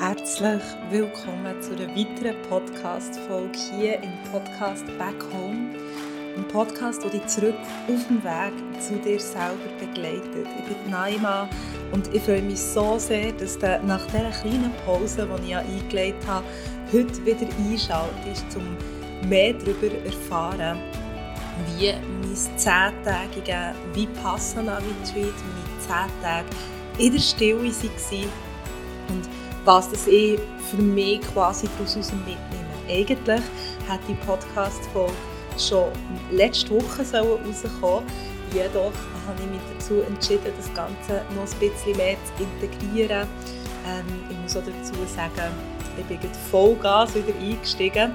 Herzlich willkommen zu einer weiteren Podcast-Folge hier im Podcast Back Home. Ein Podcast, der dich zurück auf dem Weg zu dir selber begleitet. Ich bin Naima und ich freue mich so sehr, dass du nach dieser kleinen Pause, die ich eingelegt habe, heute wieder einschaltest, um mehr darüber zu erfahren, wie mein zehntägiger Vipassana Retreat, meine 10 Tage in der Stille waren und was das ich für mich quasi daraus mitnehme. Eigentlich hat die Podcast-Folge schon letzte Woche rauskommen Jedoch habe ich mich dazu entschieden, das Ganze noch ein bisschen mehr zu integrieren. Ähm, ich muss auch dazu sagen, ich bin jetzt Vollgas wieder eingestiegen.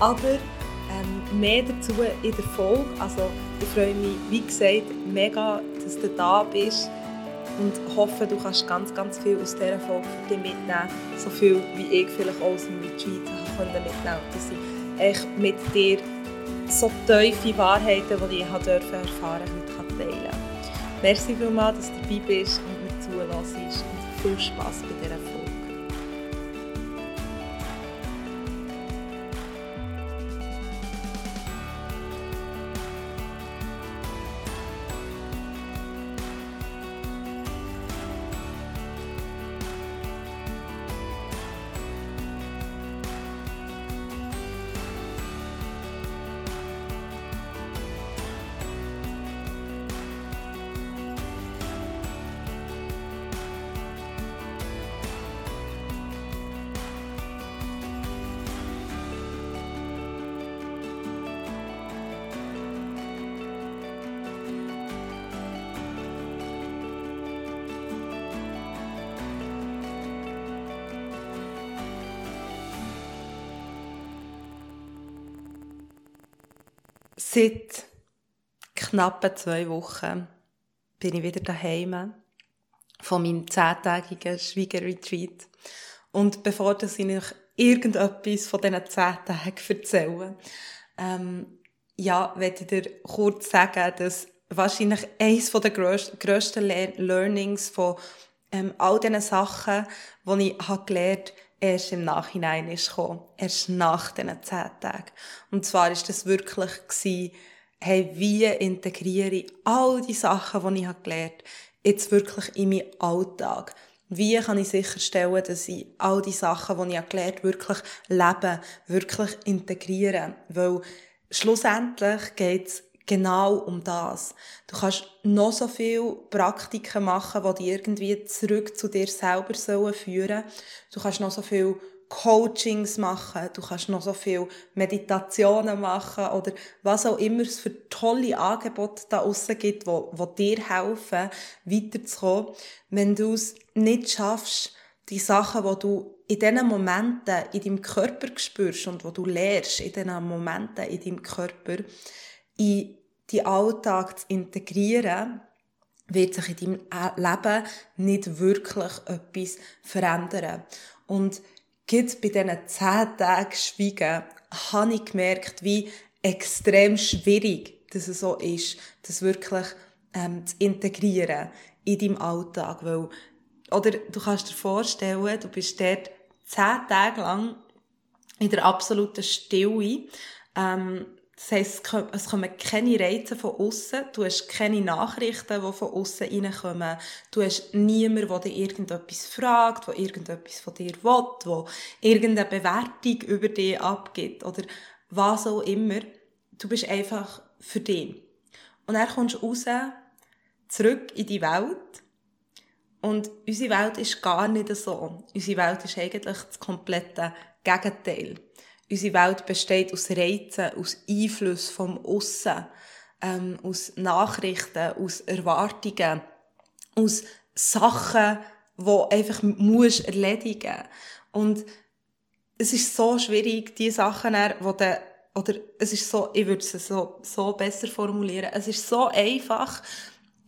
Aber ähm, mehr dazu in der Folge. Also ich freue mich, wie gesagt, mega, dass du da bist und hoffe, du kannst ganz, ganz viel aus dieser Folge für dich mitnehmen. So viel, wie ich vielleicht auch aus dem Retreat mitnehmen konnte. Dass ich mit dir so tiefe Wahrheiten, die ich erfahren durfte, heute teilen kann. Merci vielmals, dass du dabei bist und mir zulässt. Und viel Spass bei dieser Folge. Seit knapp zwei Wochen bin ich wieder daheim von meinem zehntägigen Schwiegerretreat. Und bevor ich euch irgendetwas von diesen zehn Tagen erzähle, ähm, ja, möchte ich dir kurz sagen, dass wahrscheinlich eines der grössten Learnings von ähm, all diesen Sachen, die ich gelernt habe, erst im Nachhinein ist gekommen. Erst nach diesen zehn Tagen. Und zwar ist das wirklich gewesen, hey, wie integriere ich all die Sachen, die ich gelernt habe, jetzt wirklich in meinen Alltag? Wie kann ich sicherstellen, dass ich all die Sachen, die ich gelernt habe, wirklich lebe, wirklich integriere? Weil schlussendlich geht es genau um das. Du kannst noch so viele Praktiken machen, die dich irgendwie zurück zu dir selber führen sollen. Du kannst noch so viele Coachings machen, du kannst noch so viele Meditationen machen oder was auch immer es für tolle Angebote da aussen gibt, die, die dir helfen, weiterzukommen. Wenn du es nicht schaffst, die Sachen, die du in diesen Momenten in deinem Körper spürst und wo du lernst, in diesen Momenten in deinem Körper, in die Alltag zu integrieren, wird sich in deinem Leben nicht wirklich etwas verändern. Und gerade bei diesen zehn Tagen Schweigen habe ich gemerkt, wie extrem schwierig das so ist, das wirklich ähm, zu integrieren in deinem Alltag. Weil, oder du kannst dir vorstellen, du bist dort zehn Tage lang in der absoluten Stille. Ähm, das heisst, es kommen keine Reize von außen, du hast keine Nachrichten, die von außen reinkommen, du hast niemanden, der dir irgendetwas fragt, der irgendetwas von dir will, der irgendeine Bewertung über dich abgibt oder was auch immer. Du bist einfach für dich. Und dann kommst du raus, zurück in die Welt und unsere Welt ist gar nicht so. Unsere Welt ist eigentlich das komplette Gegenteil. Unsere Welt besteht aus Reizen, aus Einfluss vom Aussen, ähm, aus Nachrichten, aus Erwartungen, aus Sachen, die einfach musst erledigen. Und es ist so schwierig, die Sachen, die de, oder es ist so, ich würde es so, so besser formulieren, es ist so einfach,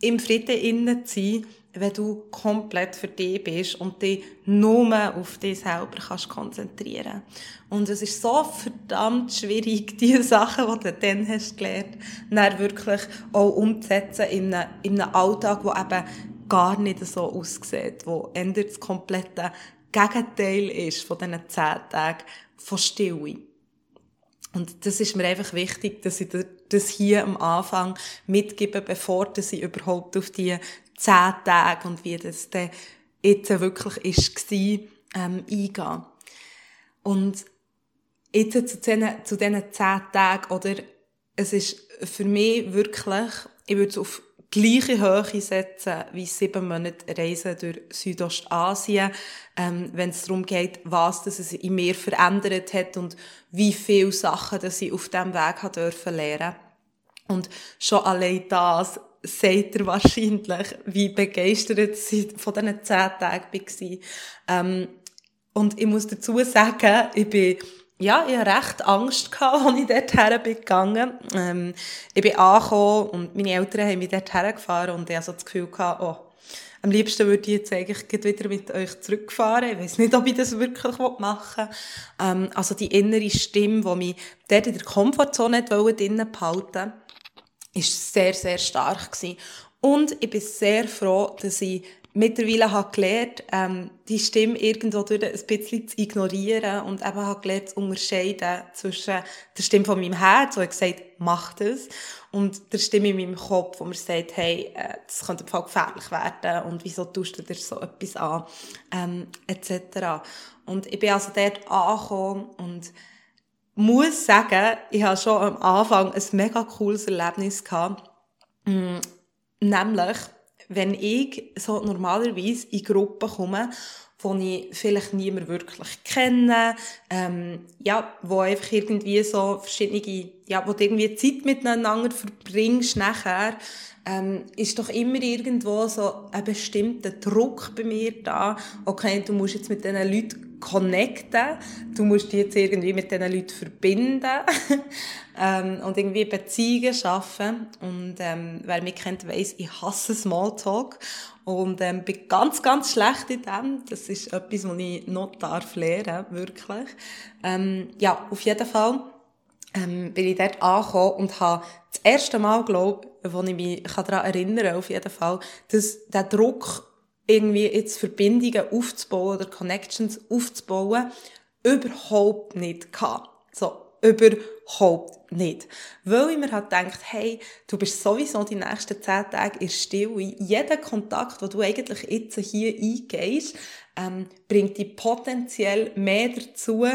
im Frieden innen zu sein, wenn du komplett für dich bist und dich nur auf dich selber kannst konzentrieren Und es ist so verdammt schwierig, die Sachen, die du dann hast gelernt, dann wirklich auch umzusetzen in einem, in einem Alltag, der eben gar nicht so aussieht, wo ändert das komplette Gegenteil ist von diesen zehn Tagen von Stille. Und das ist mir einfach wichtig, dass ich das hier am Anfang mitgebe, bevor dass ich überhaupt auf die zehn Tage und wie das dann jetzt wirklich ist, ähm, eingehen. Und jetzt zu diesen, zu diesen zehn Tagen, oder, es ist für mich wirklich, ich würde es auf gleiche Höhe setzen wie sieben Monate Reisen durch Südostasien, ähm, wenn es darum geht, was das in mir verändert hat und wie viele Sachen, dass ich auf diesem Weg hat dürfen lernen. Und schon allein das seht ihr wahrscheinlich, wie begeistert sie von diesen zehn Tagen war. Ähm, und ich muss dazu sagen, ich bin ja, ich hatte recht Angst, gehabt, als ich dorthin bin gegangen. Ähm, ich bin angekommen und meine Eltern haben mich dorthin gefahren und ich hatte so das Gefühl, gehabt, oh, am liebsten würde ich jetzt eigentlich wieder mit euch zurückfahren. Ich weiß nicht, ob ich das wirklich machen will. Ähm, also die innere Stimme, die mich dort in der Komfortzone drinnen behalten ist sehr, sehr stark gewesen. Und ich bin sehr froh, dass ich mittlerweile habe gelernt, ähm, die Stimme irgendwo durch ein bisschen zu ignorieren und eben habe gelernt zu unterscheiden zwischen der Stimme von meinem Herz, wo ich gesagt mach das, und der Stimme in meinem Kopf, wo mir sagt, hey, äh, das könnte Fall gefährlich werden und wieso tust du dir so etwas an, ähm, etc. Und ich bin also dort angekommen und muss sagen, ich habe schon am Anfang ein mega cooles Erlebnis gehabt, mm, nämlich wenn ich so normalerweise in Gruppen komme, wo ich vielleicht niemand wirklich kenne, ähm, ja, wo einfach irgendwie so verschiedene, ja, wo du irgendwie Zeit miteinander verbringst nachher, ähm, ist doch immer irgendwo so ein bestimmter Druck bei mir da. Okay, du musst jetzt mit diesen Leuten connecten, du musst dich jetzt irgendwie mit diesen Leuten verbinden ähm, und irgendwie Beziehungen schaffen. Und ähm, wer mich kennt, weiss, ich hasse Smalltalk und ähm, bin ganz, ganz schlecht in dem. Das ist etwas, was ich noch darf lernen, wirklich. Ähm, ja, auf jeden Fall ähm, bin ich dort angekommen und habe das erste Mal, glaube ich, wo ich mich daran erinnern kann, auf jeden Fall, dass der Druck, irgendwie jetzt Verbindungen aufzubauen oder Connections aufzubauen, überhaupt nicht kann. So, überhaupt nicht. Weil ich mir halt gedacht, hey, du bist sowieso die nächsten zehn Tage in Stille. Jeder Kontakt, den du eigentlich jetzt hier eingehst, ähm, bringt dich potenziell mehr dazu,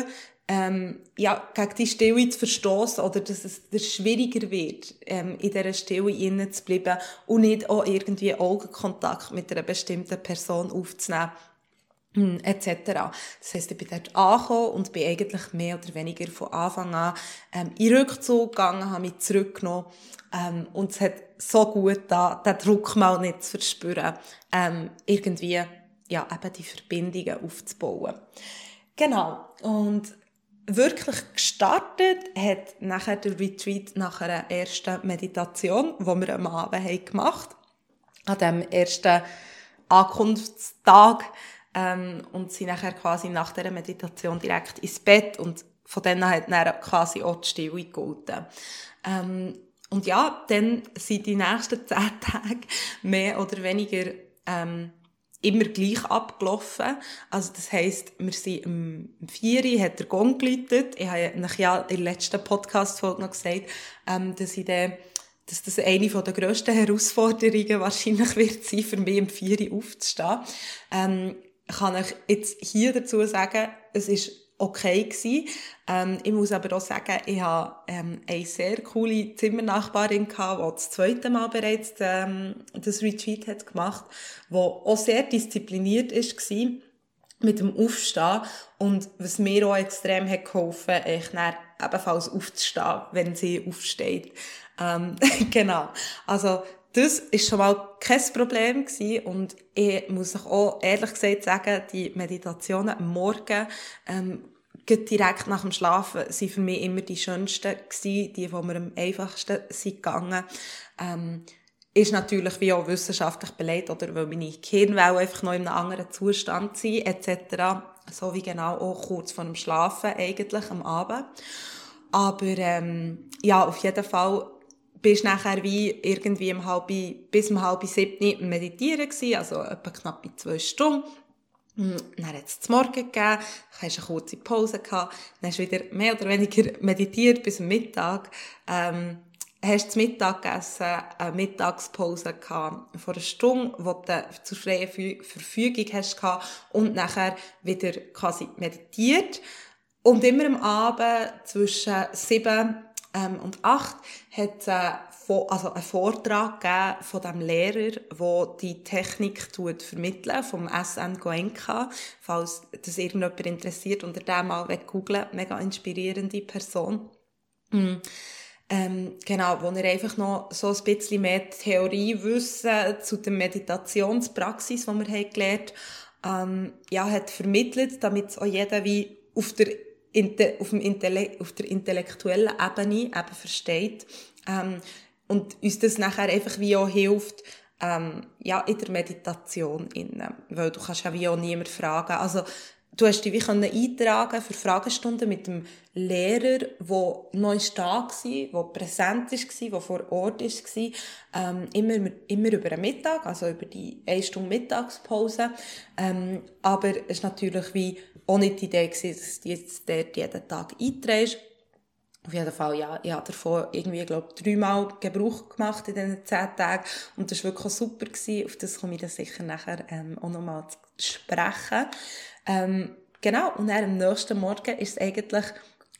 ähm, ja, gegen die Stille zu verstoßen oder dass es schwieriger wird, ähm, in dieser Stille innen zu bleiben und nicht auch irgendwie Augenkontakt mit einer bestimmten Person aufzunehmen hm, etc. Das heisst, ich bin dort angekommen und bin eigentlich mehr oder weniger von Anfang an ähm, in Rückzug gegangen, habe mich zurückgenommen ähm, und es hat so gut da, den Druck mal nicht zu verspüren, ähm, irgendwie ja, eben die Verbindungen aufzubauen. Genau. Und wirklich gestartet hat nachher der Retreat nach einer ersten Meditation, die wir am Abend haben gemacht. An dem ersten Ankunftstag. Ähm, und sind nachher quasi nach der Meditation direkt ins Bett und von dann hat dann quasi auch die Stille gegolten. Ähm, und ja, dann sind die nächsten zehn Tage mehr oder weniger ähm, immer gleich abgelaufen. Also das heisst, wir sind um vier Uhr, hat der Gong geläutet. Ich habe ja in der letzten Podcast-Folge noch gesagt, ähm, dass ich dann dass das eine der grössten Herausforderungen wahrscheinlich wird sein, für mich um vier Uhr aufzustehen. Ähm, kann ich jetzt hier dazu sagen, es ist okay gewesen. Ähm, ich muss aber auch sagen, ich habe ähm, eine sehr coole Zimmernachbarin gehabt, die das zweite Mal bereits ähm, das Retreat hat gemacht, die auch sehr diszipliniert ist war mit dem Aufstehen und was mir auch extrem hat geholfen, ich dann ebenfalls aufzustehen, wenn sie aufsteht. Ähm, genau. Also das ist schon mal kein Problem gewesen und ich muss auch ehrlich gesagt sagen, die Meditationen am Morgen ähm, direkt nach dem Schlafen sind für mich immer die schönsten gewesen, die, wo mir am einfachsten sind gegangen. Ähm, ist natürlich wie auch wissenschaftlich belegt, oder weil meine Gehirnwellen einfach noch in einem anderen Zustand sind, etc. So wie genau auch kurz vor dem Schlafen eigentlich am Abend. Aber ähm, ja, auf jeden Fall bist nachher wie irgendwie um halb, bis um halb sieben meditieren gewesen, also etwa knapp zwei Stunden. Hm, dann hat es zum Morgen gegeben, hast eine kurze Pause gehabt, dann hast du wieder mehr oder weniger meditiert bis am Mittag. Ähm, hast zum Mittag gegessen, eine Mittagspause gehabt, vor einer Stunde, wo du zur freien Verfügung hast gehabt, und nachher wieder quasi meditiert. Und immer am Abend zwischen sieben ähm, und acht hat es äh, also einen Vortrag gegeben von dem Lehrer, der die Technik tut vermitteln vom SN Goenka. Falls das irgendjemand interessiert, unter dem mal googeln. Mega inspirierende Person. Mhm. Ähm, genau, wo er einfach noch so ein bisschen mehr Theoriewissen zu der Meditationspraxis, die wir haben gelernt ähm, ja, hat vermittelt, damit auch jeder wie auf der, auf, dem Intelle auf der intellektuellen Ebene eben versteht. Ähm, und uns das nachher einfach wie auch hilft, ähm, ja, in der Meditation innen. Weil du kannst ja wie auch niemand fragen. Also, du hast dich wie können eintragen für Fragestunden mit dem Lehrer, der neu da war, der präsent war, der vor Ort war, ähm, immer, immer über den Mittag, also über die 1 Stunde Mittagspause. Ähm, aber es war natürlich wie auch nicht die Idee, gewesen, dass du jetzt dort jeden Tag einträgst. Auf jeden Fall, ja, ich habe davon irgendwie, glaube dreimal Gebrauch gemacht in diesen zehn Tagen. Und das war wirklich super. Gewesen. Auf das komme ich dann sicher nachher ähm, auch nochmal zu sprechen. Ähm, genau, und dann am nächsten Morgen ist es eigentlich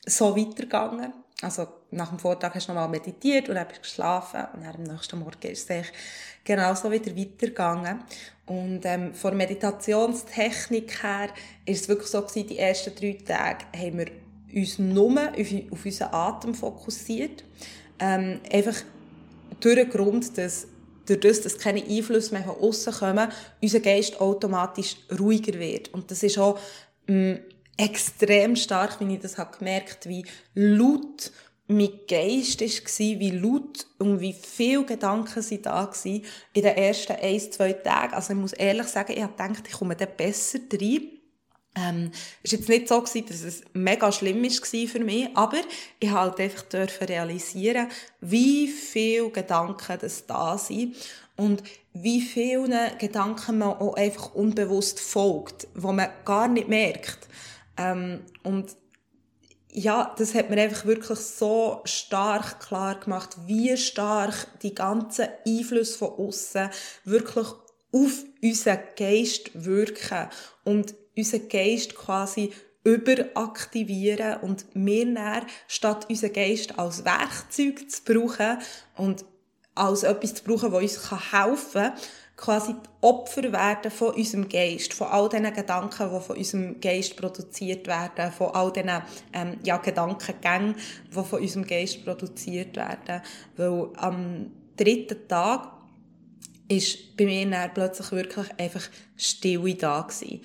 so weitergegangen. Also nach dem Vortag hast du nochmal meditiert und du geschlafen und dann am nächsten Morgen ist es genau so wieder weitergegangen. Und ähm, von Meditationstechnik her ist es wirklich so gewesen, die ersten drei Tage haben wir uns nur auf unseren Atem fokussiert. Ähm, einfach durch den Grund, dass durch das, dass keine Einflüsse mehr von außen kommen, unser Geist automatisch ruhiger wird. Und das ist auch ähm, extrem stark, wie ich das habe gemerkt, wie laut mein Geist war, wie laut und wie viele Gedanken sind da waren in den ersten ein, zwei Tagen. Also ich muss ehrlich sagen, ich habe gedacht, ich komme da besser rein. Ähm, es war jetzt nicht so, gewesen, dass es mega schlimm war für mich, aber ich halt einfach dürfen realisieren, wie viele Gedanken das da sind und wie vielen Gedanken man auch einfach unbewusst folgt, wo man gar nicht merkt. Ähm, und ja, das hat mir einfach wirklich so stark klar gemacht, wie stark die ganzen Einflüsse von außen wirklich auf unseren Geist wirken und unseren Geist quasi überaktivieren und wir dann, statt unseren Geist als Werkzeug zu brauchen und als etwas zu brauchen, das uns helfen kann, quasi die Opfer werden von unserem Geist, von all diesen Gedanken, die von unserem Geist produziert werden, von all diesen ähm, ja, Gedankengängen, die von unserem Geist produziert werden. Weil am dritten Tag ist bei mir dann plötzlich wirklich einfach Stille da gewesen.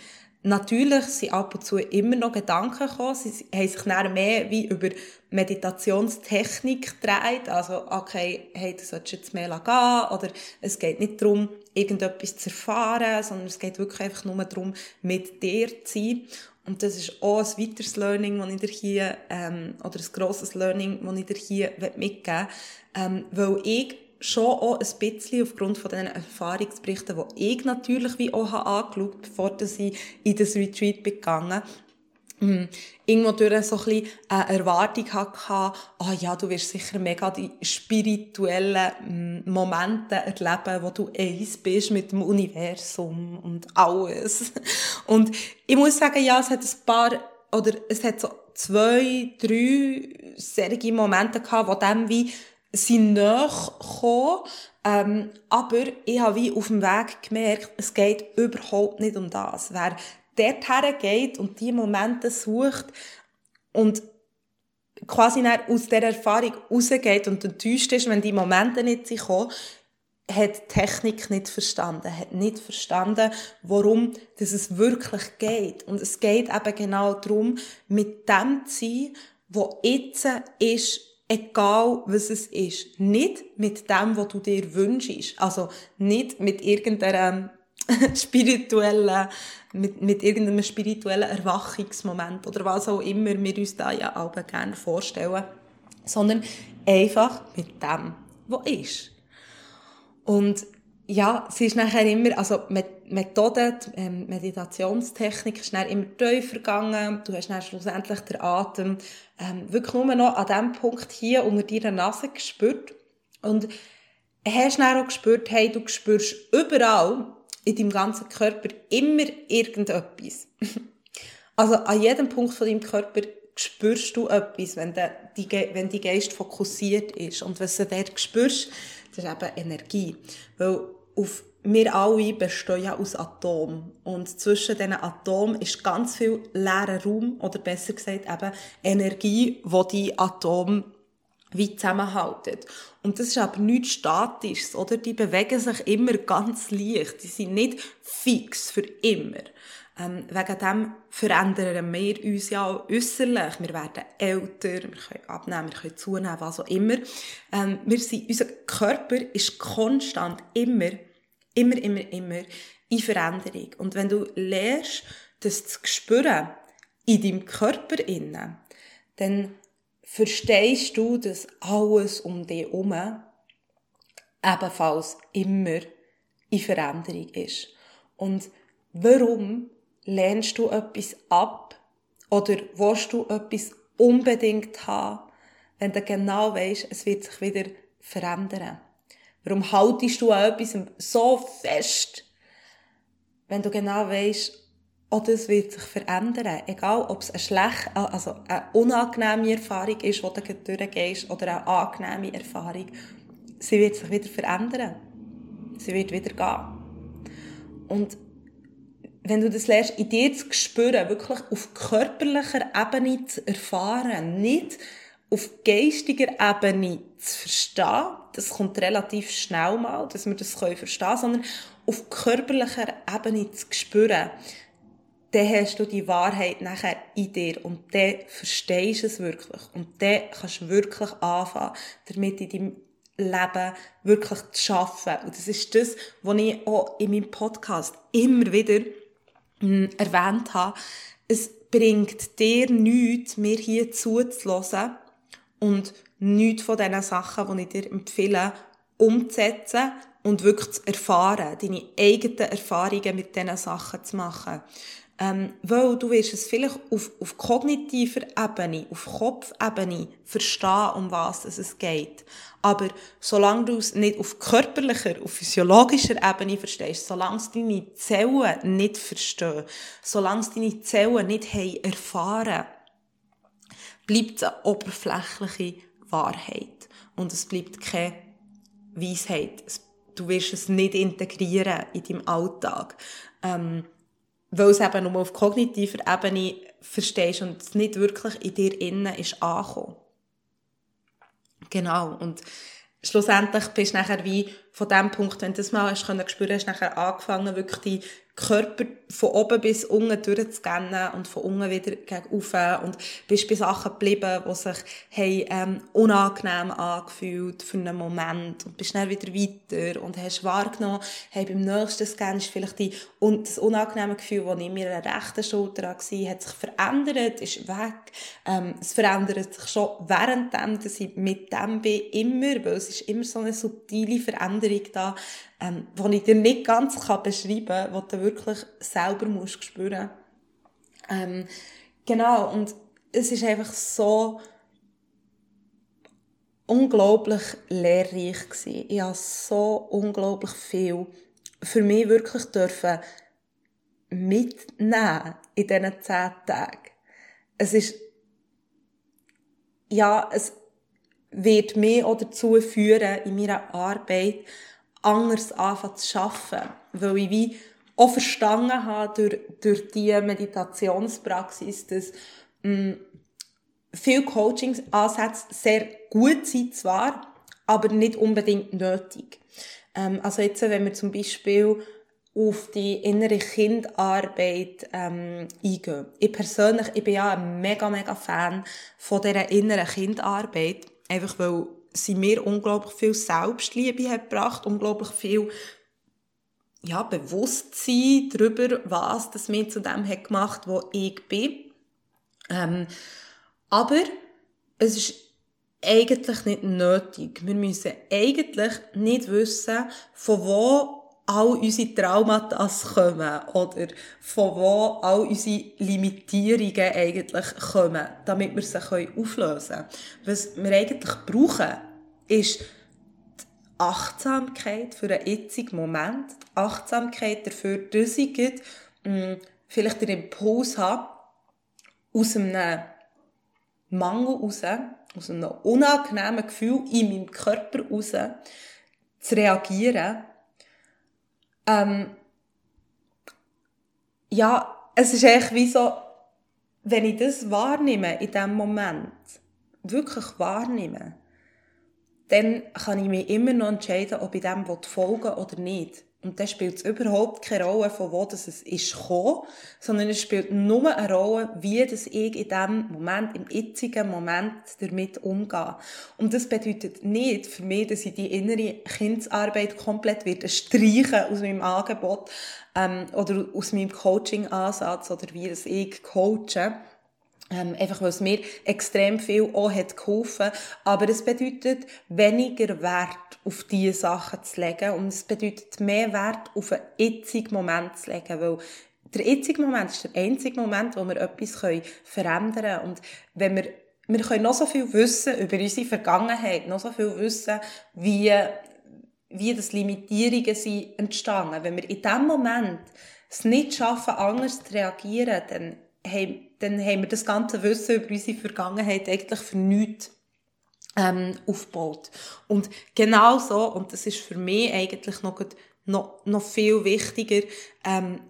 Natürlich sind ab und zu immer noch Gedanken gekommen. Sie haben sich dann mehr wie über Meditationstechnik gedreht. Also, okay, hey, du solltest jetzt mehr gehen. Oder es geht nicht darum, irgendetwas zu erfahren, sondern es geht wirklich einfach nur darum, mit dir zu sein. Und das ist auch ein weiteres Learning, das ich dir hier, ähm, oder ein grosses Learning, das ich dir hier mitgeben will. Ähm, weil ich schon auch ein bisschen aufgrund von diesen Erfahrungsberichten, die ich natürlich wie auch habe angeschaut bevor ich in das Retreat gegangen bin, irgendwo durch so ein bisschen eine Erwartung hatte, ah ja, du wirst sicher mega die spirituellen Momente erleben, wo du eins bist mit dem Universum und alles. Und ich muss sagen, ja, es hat ein paar, oder es hat so zwei, drei solche Momente gehabt, wo dem wie sind näher gekommen, ähm, aber ich habe wie auf dem Weg gemerkt, es geht überhaupt nicht um das. Wer dorthin geht und die Momente sucht und quasi aus dieser Erfahrung rausgeht und enttäuscht ist, wenn die Momente nicht kommen, hat die Technik nicht verstanden, hat nicht verstanden, warum dass es wirklich geht. Und es geht eben genau darum, mit dem zu sein, was jetzt ist, egal was es ist. Nicht mit dem, was du dir wünschst. Also nicht mit irgendeinem spirituellen, mit, mit irgendeinem spirituellen Erwachungsmoment oder was auch immer wir uns da ja auch gerne vorstellen, sondern einfach mit dem, was ist. Und ja, es ist nachher immer, also Methode, die ähm, Meditationstechnik ist dann immer tiefer gegangen. Du hast dann schlussendlich den Atem ähm, wirklich nur noch an dem Punkt hier unter deiner Nase gespürt. Und hast dann auch gespürt, hey, du spürst überall in deinem ganzen Körper immer irgendetwas. also an jedem Punkt von deinem Körper spürst du etwas, wenn, der, die, wenn die Geist fokussiert ist. Und was du dort spürst, das ist eben Energie. Weil auf wir alle bestehen ja aus Atomen. Und zwischen diesen Atomen ist ganz viel leerer Raum, oder besser gesagt eben Energie, die die Atome wie zusammenhalten. Und das ist aber nichts Statisches, oder? Die bewegen sich immer ganz leicht. Die sind nicht fix für immer. Ähm, wegen dem verändern wir uns ja auch äußerlich. Wir werden älter, wir können abnehmen, wir können zunehmen, was auch immer. Ähm, wir sind, unser Körper ist konstant immer, immer, immer, immer in Veränderung. Und wenn du lernst, das zu spüren, in deinem Körper innen, dann verstehst du, dass alles um dich herum ebenfalls immer in Veränderung ist. Und warum lehnst du etwas ab oder willst du etwas unbedingt haben, wenn du genau weißt, es wird sich wieder verändern? Warum haltest du an etwas so fest, wenn du genau weißt, oh, das wird sich verändern. Egal, ob es eine schlechte, also eine unangenehme Erfahrung ist, die du durchgehst, oder eine angenehme Erfahrung. Sie wird sich wieder verändern. Sie wird wieder gehen. Und wenn du das lernst, in dir zu spüren, wirklich auf körperlicher Ebene zu erfahren, nicht auf geistiger Ebene zu verstehen, das kommt relativ schnell mal, dass wir das verstehen können, sondern auf körperlicher Ebene zu spüren, dann hast du die Wahrheit nachher in dir und dann verstehst du es wirklich und dann kannst du wirklich anfangen, damit in deinem Leben wirklich zu arbeiten. Und das ist das, was ich auch in meinem Podcast immer wieder hm, erwähnt habe, es bringt dir nichts, mir hier zuzulassen und nichts von diesen Sachen, die ich dir empfehle, umzusetzen und wirklich zu erfahren, deine eigenen Erfahrungen mit diesen Sachen zu machen. Ähm, weil du wirst es vielleicht auf, auf kognitiver Ebene, auf Kopfebene verstehen, um was es geht. Aber solange du es nicht auf körperlicher, auf physiologischer Ebene verstehst, solange es deine Zellen nicht verstehen, solange es deine Zellen nicht haben erfahren, bleibt eine oberflächliche Wahrheit. Und es bleibt keine Weisheit. Du wirst es nicht integrieren in deinem Alltag. Ähm, weil es eben nur auf kognitiver Ebene verstehst und es nicht wirklich in dir innen ist angekommen. Genau. Und schlussendlich bist du nachher wie von dem Punkt, wenn du das mal hast können spüren, hast nachher angefangen, wirklich die Körper von oben bis unten durchzuscannen und von unten wieder gegen oben und bist bei Sachen geblieben, die sich haben, ähm, unangenehm angefühlt für einen Moment und bist dann wieder weiter und hast wahrgenommen, hey, beim nächsten Scan ist vielleicht die, und das unangenehme Gefühl, das in meiner rechten Schulter war, hat sich verändert, ist weg. Ähm, es verändert sich schon währenddem, dass ich mit dem bin, immer, weil es ist immer so eine subtile Veränderung da, ähm, die ich dir nicht ganz kann beschreiben kann, die du wirklich selber musst spüren ähm, Genau, und es ist einfach so unglaublich lehrreich gewesen. Ich habe so unglaublich viel für mich wirklich dürfen mitnehmen in diesen zehn Tagen. Es ist, ja, es wird mich auch dazu führen, in meiner Arbeit anders anfangen zu arbeiten. Weil ich wie auch verstanden habe durch, durch die Meditationspraxis, dass mh, mm, viele Coaching-Ansätze sehr gut sind zwar, aber nicht unbedingt nötig. Ähm, also jetzt, wenn wir zum Beispiel auf die innere Kindarbeit ähm, eingehen. Ich persönlich, ich bin ja ein mega, mega Fan von dieser inneren Kindarbeit. Einfach weil sie mir unglaublich viel Selbstliebe hat gebracht, unglaublich viel ja, Bewusstsein darüber, was das mir zu dem hat gemacht, wo ich bin. Ähm, aber es ist eigentlich nicht nötig. Wir müssen eigentlich nicht wissen, von wo all unsere Traumata kommen oder von wo all unsere Limitierungen eigentlich kommen, damit wir sie auflösen können. Was wir eigentlich brauchen, ist die Achtsamkeit für einen jetzigen Moment, die Achtsamkeit dafür, dass ich mh, mm, vielleicht den Impuls habe, aus einem Mangel raus, aus einem unangenehmen Gefühl in meinem Körper raus, zu reagieren ähm, ja, es ist echt wie so, wenn ich das wahrnehme in dem Moment, wirklich wahrnehme, dann kann ich mich immer noch entscheiden, ob ich dem folgen oder nicht. Und dann spielt es überhaupt keine Rolle, von wo das es ist gekommen, sondern es spielt nur eine Rolle, wie das ich in dem Moment, im jetzigen Moment damit umgehe. Und das bedeutet nicht für mich, dass ich die innere Kindsarbeit komplett wieder streichen aus meinem Angebot, ähm, oder aus meinem Coaching-Ansatz, oder wie das ich coache ähm, einfach weil es mir extrem viel auch hat geholfen. Aber es bedeutet weniger Wert auf diese Sachen zu legen und es bedeutet mehr Wert auf einen jetzigen Moment zu legen, weil der jetzige Moment ist der einzige Moment, wo wir etwas verändern können. Und wenn wir, wir können noch so viel wissen über unsere Vergangenheit, noch so viel wissen, wie, wie das Limitierungen sind entstanden. Wenn wir in dem Moment es nicht schaffen, anders zu reagieren, dann dann haben wir das ganze Wissen über unsere Vergangenheit eigentlich für nichts ähm, aufgebaut. Und genau so, und das ist für mich eigentlich noch, noch, noch viel wichtiger, ähm,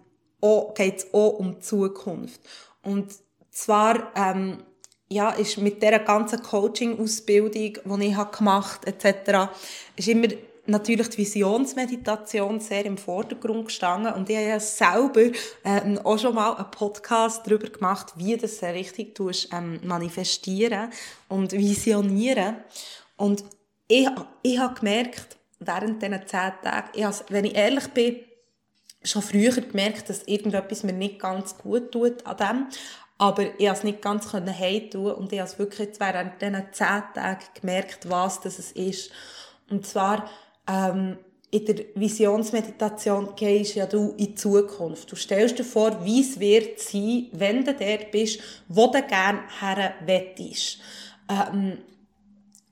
geht es auch um die Zukunft. Und zwar, ähm, ja, ist mit dieser ganzen Coaching-Ausbildung, die ich habe gemacht etc., ist immer natürlich die Visionsmeditation sehr im Vordergrund gestanden. Und ich habe ja selber äh, auch schon mal einen Podcast darüber gemacht, wie das richtig tust, ähm, manifestieren und visionieren. Und ich, ich habe gemerkt, während diesen zehn Tagen, ich habe, wenn ich ehrlich bin, schon früher gemerkt, dass irgendetwas mir nicht ganz gut tut an dem, aber ich konnte es nicht ganz heimtun und ich habe es wirklich während diesen zehn Tagen gemerkt, was das ist. Und zwar ähm, in der Visionsmeditation gehst ja du in die Zukunft. Du stellst dir vor, wie es wird sein, wenn du der bist, wo du gerne her wettest. Ähm,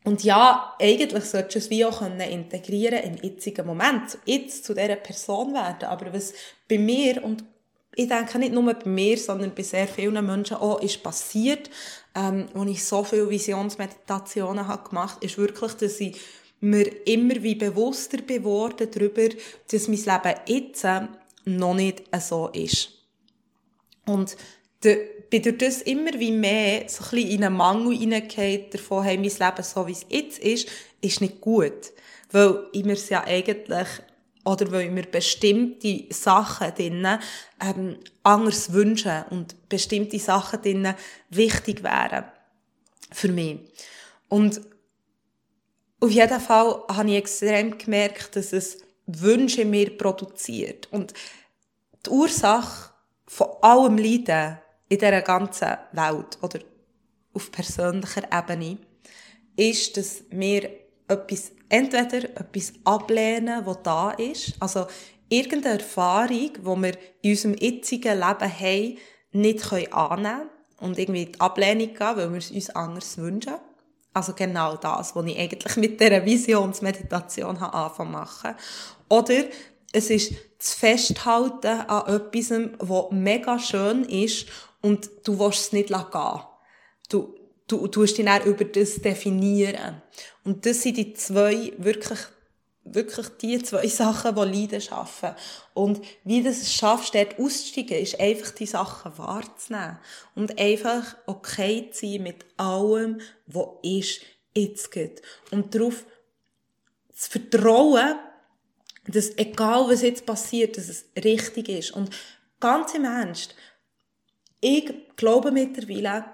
und ja, eigentlich solltest du es wie auch integrieren im jetzigen Moment, jetzt zu dieser Person werden. Aber was bei mir und ich denke nicht nur bei mir, sondern bei sehr vielen Menschen auch ist passiert, ähm, als ich so viele Visionsmeditationen habe gemacht, ist wirklich, dass ich mir immer wie bewusster geworden darüber, dass mein Leben jetzt noch nicht so ist. Und bin durch das immer wie mehr so ein bisschen in einen Mangel hineingeht, davon, hey, mein Leben so wie es jetzt ist, ist nicht gut. Weil ich mir es ja eigentlich, oder weil mir bestimmte Sachen drinnen, ähm, anders wünschen und bestimmte Sachen drinnen wichtig wären. Für mich. Und auf jeden Fall habe ich extrem gemerkt, dass es Wünsche mir produziert. Und die Ursache von allem Leiden in dieser ganzen Welt oder auf persönlicher Ebene ist, dass wir etwas, entweder etwas ablehnen, was da ist, also irgendeine Erfahrung, die wir in unserem jetzigen Leben haben, nicht annehmen können und irgendwie die Ablehnung gehen, weil wir es uns anders wünschen. Also genau das, was ich eigentlich mit dieser Visionsmeditation anfangen machen. Oder es ist zu festhalten an etwas, was mega schön ist und du willst es nicht gehen. Du, du, du tust dich dann über das definieren. Und das sind die zwei wirklich wirklich die zwei Sachen, die Leiden schaffen. Und wie du es schaffst, dort auszusteigen, ist einfach die Sachen wahrzunehmen. Und einfach okay zu sein mit allem, was ist, jetzt geht. Und darauf zu vertrauen, dass egal was jetzt passiert, dass es richtig ist. Und ganz im Ernst, ich glaube mittlerweile,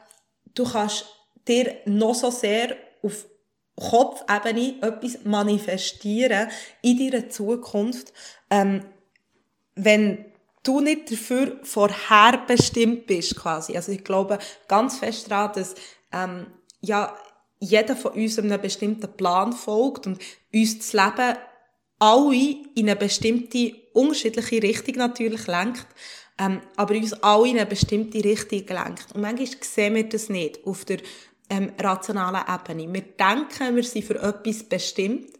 du kannst dir noch so sehr auf Kopfebene etwas manifestieren in deiner Zukunft, ähm, wenn du nicht dafür vorherbestimmt bist, quasi. Also ich glaube ganz fest daran, dass ähm, ja, jeder von uns einem bestimmten Plan folgt und uns das Leben alle in eine bestimmte unterschiedliche Richtung natürlich lenkt, ähm, aber uns alle in eine bestimmte Richtung lenkt. Und manchmal sehen wir das nicht auf der ähm, rationalen Ebene. Wir denken, wir sind für etwas bestimmt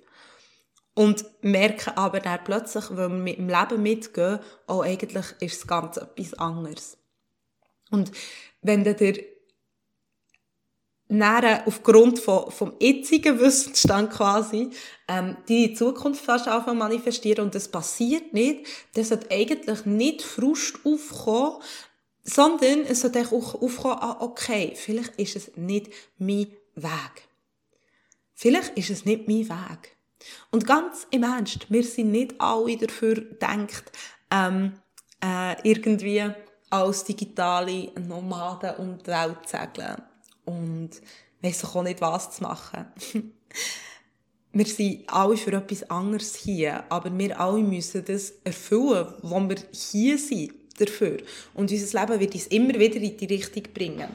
und merken aber dann plötzlich, wenn wir mit dem Leben mitgehen, oh, eigentlich ist es ganz etwas anderes. Und wenn du dir näher aufgrund von, vom jetzigen Wissensstand quasi ähm, die Zukunft fast anfangen manifestieren und das passiert nicht, dann sollte eigentlich nicht Frust aufkommen, sondern es sollte auch aufkommen, ah, okay, vielleicht ist es nicht mein Weg. Vielleicht ist es nicht mein Weg. Und ganz im Ernst, wir sind nicht alle dafür gedacht, ähm, äh, irgendwie als digitale Nomaden um die Welt zu segeln und weiss auch nicht, was zu machen. wir sind alle für etwas anderes hier, aber wir alle müssen das erfüllen, wo wir hier sind dafür. Und unser Leben wird uns immer wieder in die Richtung bringen.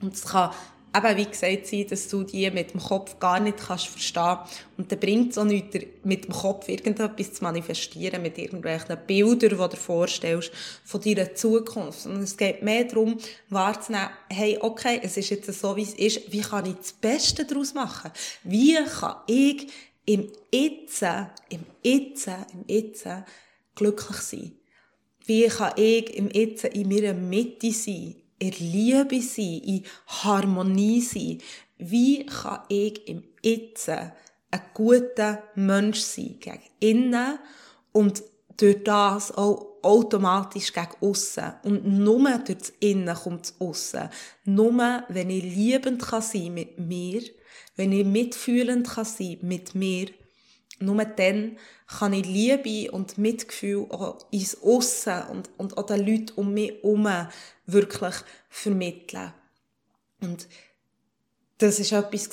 Und es kann eben, wie gesagt, sein, dass du die mit dem Kopf gar nicht kannst verstehen Und dann bringt es auch nichts, mit dem Kopf irgendetwas zu manifestieren, mit irgendwelchen Bildern, die du dir vorstellst, von deiner Zukunft. Und es geht mehr darum, wahrzunehmen, hey, okay, es ist jetzt so, wie es ist, wie kann ich das Beste daraus machen? Wie kann ich im Itzen, im Itzen, im Itzen glücklich sein? Wie kann ich im Itzen in meiner Mitte sein? in Liebe sein, in Harmonie sein. Wie kann ich im Itzen ein guter Mensch sein gegen innen und durch das auch automatisch gegen aussen. Und nur durch das Innen kommt das Aussen. Nur, wenn ich liebend kann sein mit mir, wenn ich mitfühlend kann sein mit mir, nur dann kann ich Liebe und Mitgefühl auch ins Aussen und, und auch den Leuten um mich herum wirklich vermitteln. Und das ist etwas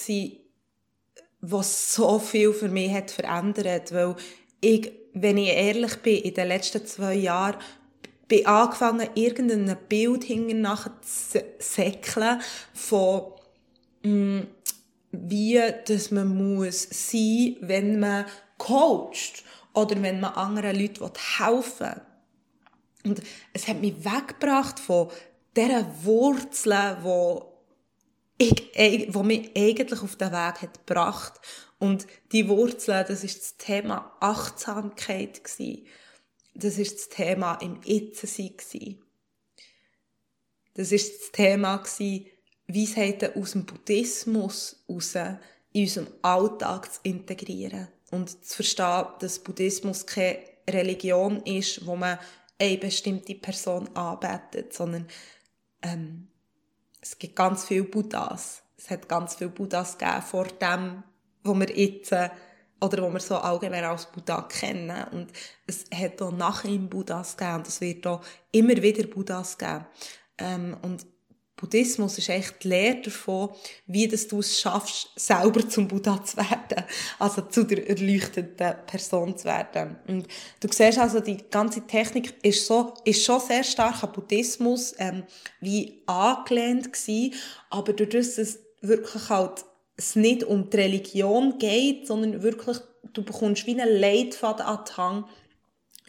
was so viel für mich hat verändert, weil ich, wenn ich ehrlich bin, in den letzten zwei Jahren bin angefangen, irgendein Bild hinten nachher zu säckeln von, mh, mm, wie dass man muss sein, wenn man coacht oder wenn man anderen Leuten helfen will. Und es hat mich weggebracht von dieser Wurzeln, wo ich, wo mich eigentlich auf den Weg hat gebracht. Und die Wurzeln, das ist das Thema Achtsamkeit gewesen. Das ist das Thema im Itzensein gewesen. Das ist das Thema gewesen, Weisheiten aus dem Buddhismus raus in unserem Alltag zu integrieren und zu verstehen, dass Buddhismus keine Religion ist, wo man eine bestimmte Person anbetet, sondern ähm, es gibt ganz viele Buddhas. Es hat ganz viele Buddhas gegeben vor dem, wo wir jetzt äh, oder wo wir so allgemein als Buddha kennen. Und es hat auch nach ihm Buddhas gegeben und es wird auch immer wieder Buddhas geben. Ähm, und Buddhismus ist echt die Lehre davon, wie das du es schaffst, selber zum Buddha zu werden. Also zu der erleuchteten Person zu werden. Und du siehst also, die ganze Technik ist so, ist schon sehr stark an Buddhismus, ähm, wie angelehnt gewesen. Aber dadurch, dass es wirklich halt, es nicht um die Religion geht, sondern wirklich, du bekommst wie einen Leitfaden an die Hand,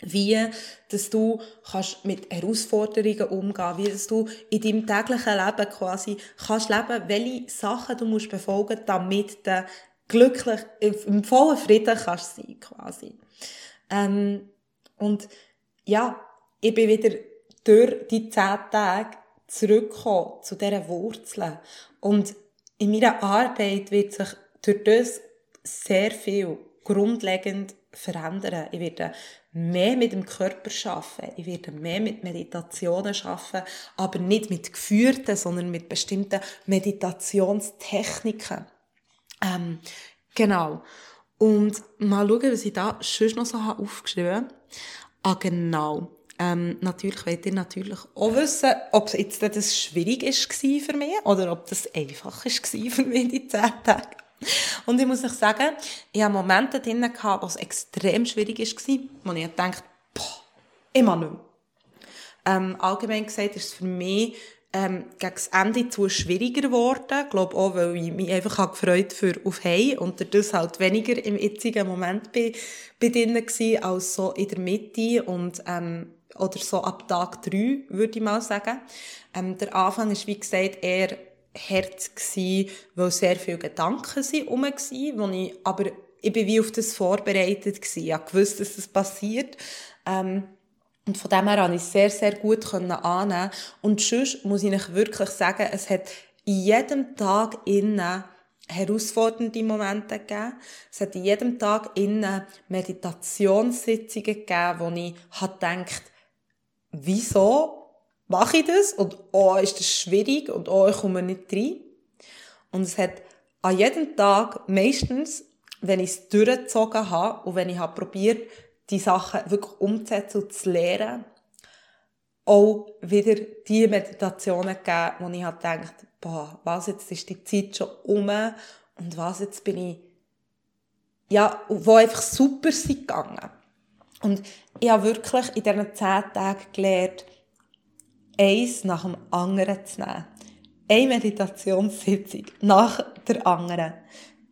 wie dass du kannst mit Herausforderungen umgehen, wie dass du in deinem täglichen Leben quasi kannst leben, welche Sachen du musst befolgen, damit du glücklich im vollen Frieden kannst sein quasi. Ähm, und ja, ich bin wieder durch die zehn Tage zurückgekommen zu dieser Wurzeln und in meiner Arbeit wird sich durch das sehr viel grundlegend verändern. Ich werde mehr mit dem Körper arbeiten. Ich werde mehr mit Meditationen arbeiten, aber nicht mit geführten, sondern mit bestimmten Meditationstechniken. Ähm, genau. Und mal schauen, was ich da schon noch so aufgeschrieben habe. Ah, genau. Ähm, natürlich wollt ihr natürlich auch wissen, ob jetzt das schwierig war für mich oder ob das einfach war für mich, die zehn Tage. Und ich muss euch sagen, ich hatte Momente drin, wo es extrem schwierig war, wo ich dachte, boah, immer nicht mehr. Ähm, allgemein gesagt ist es für mich ähm, gegen das Ende zu schwieriger geworden. Ich glaube auch, weil ich mich einfach gefreut für auf Hei und das halt weniger im jetzigen Moment bei, bei drinnen war, als so in der Mitte und, ähm, oder so ab Tag drei, würde ich mal sagen. Ähm, der Anfang ist, wie gesagt, eher hart gewesen, weil sehr viele Gedanken sind rum waren, ich, aber ich bin wie auf das vorbereitet gewesen. Ich wusste, dass das passiert. Ähm, und von dem her konnte ich sehr, sehr gut annehmen. Und sonst muss ich euch wirklich sagen, es hat in jedem Tag innen herausfordernde Momente gegeben. Es hat in jedem Tag innen Meditationssitzungen gegeben, wo ich gedacht, wieso mache ich das? Und oh, ist das schwierig und oh, ich komme nicht rein. Und es hat an jedem Tag meistens, wenn ich es durchgezogen habe und wenn ich habe probiert, die Sachen wirklich umzusetzen und zu lernen, auch wieder die Meditationen gegeben, wo ich gedacht, boah, was, jetzt ist die Zeit schon um und was, jetzt bin ich, ja, wo einfach super sind gegangen. Und ich habe wirklich in diesen zehn Tagen gelernt, eins nach dem anderen zu nehmen. Eine Meditationssitzung nach der anderen.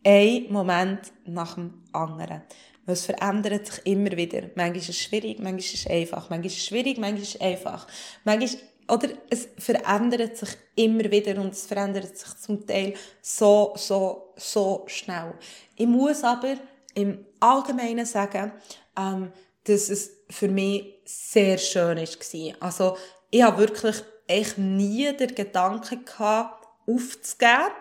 Ein Moment nach dem anderen. Weil es verändert sich immer wieder. Manchmal ist es schwierig, manchmal ist es einfach. Manchmal ist es schwierig, manchmal ist es einfach. Manchmal, oder es verändert sich immer wieder und es verändert sich zum Teil so, so, so schnell. Ich muss aber im Allgemeinen sagen, ähm, dass es für mich sehr schön war. Also, ich habe wirklich echt nie den Gedanken gehabt, aufzugeben.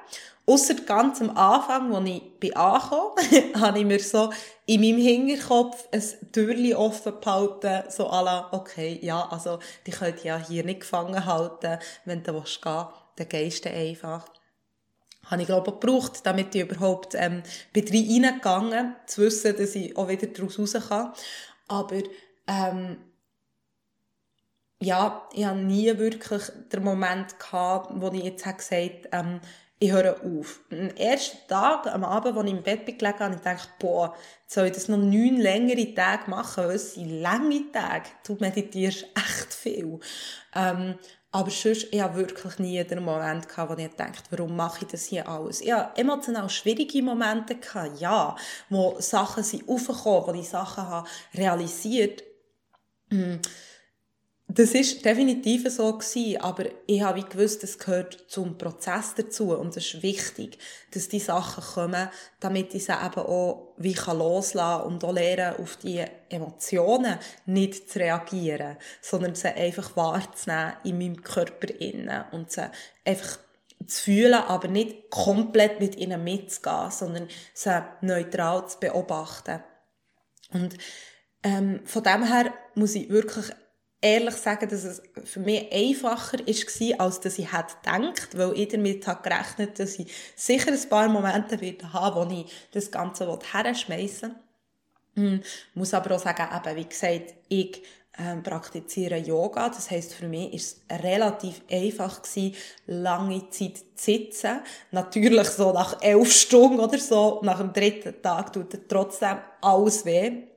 Ausser ganz am Anfang, als ich bin angekommen, habe ich mir so in meinem Hinterkopf ein Türchen offen behalten, so à la, okay, ja, also, die könnt ja hier nicht gefangen halten, wenn du willst gehen, dann gehst du einfach. Habe ich, glaube ich, auch gebraucht, damit ich überhaupt, ähm, bin reingegangen, zu wissen, dass ich auch wieder daraus raus kann. Aber, ähm, ja, ich habe nie wirklich den Moment gehabt, wo ich jetzt gesagt habe, ähm, ich höre auf. Am ersten Tag, am Abend, als ich im Bett gelegen habe, ich gedacht, boah, soll ich das noch neun längere Tage machen, weil es sind lange Tage. Du meditierst echt viel. Ähm, aber sonst, ich habe wirklich nie den Moment gehabt, wo ich gedacht warum mache ich das hier alles? Ich hatte emotional schwierige Momente gehabt, ja, wo Sachen sind aufgekommen, wo ich Sachen habe realisiert. Mm das ist definitiv so gewesen, aber ich habe gewusst, es gehört zum Prozess dazu und es ist wichtig, dass die Sachen kommen, damit ich sie eben auch wie kann loslassen und auch lernen, auf die Emotionen nicht zu reagieren, sondern sie einfach wahrzunehmen in meinem Körper innen und sie einfach zu fühlen, aber nicht komplett mit ihnen mitzugehen, sondern sie neutral zu beobachten. Und ähm, von dem her muss ich wirklich ehrlich sagen, dass es für mich einfacher war, als dass ich hätte gedacht, weil ich damit habe gerechnet, dass ich sicher ein paar Momente werde haben, wo ich das Ganze herschmeißen will. Ich muss aber auch sagen, eben, wie gesagt, ich ähm, praktiziere Yoga. Das heisst, für mich ist es relativ einfach lange Zeit zu sitzen. Natürlich so nach elf Stunden oder so, nach dem dritten Tag tut trotzdem alles weh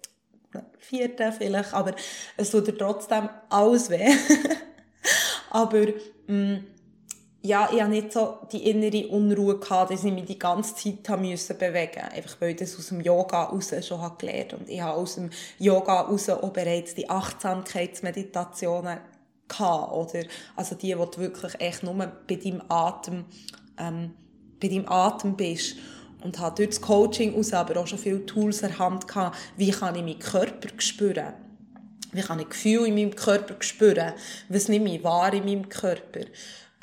vierten vielleicht, aber es tut dir trotzdem alles weh. aber mh, mm, ja, ich habe nicht so die innere Unruhe gehabt, dass ich mich die ganze Zeit müssen bewegen Einfach weil ich das aus dem Yoga raus schon habe gelernt Und ich habe aus dem Yoga raus auch bereits die Achtsamkeitsmeditationen gehabt, oder? Also die, wo du wirklich echt nur bei deinem Atem, ähm, bei deinem Atem bist und habe durch das Coaching aus aber auch schon viele Tools erkannt, wie kann ich meinen Körper spüren. Wie kann ich Gefühle in meinem Körper spüren? Was nehme ich wahr in meinem Körper?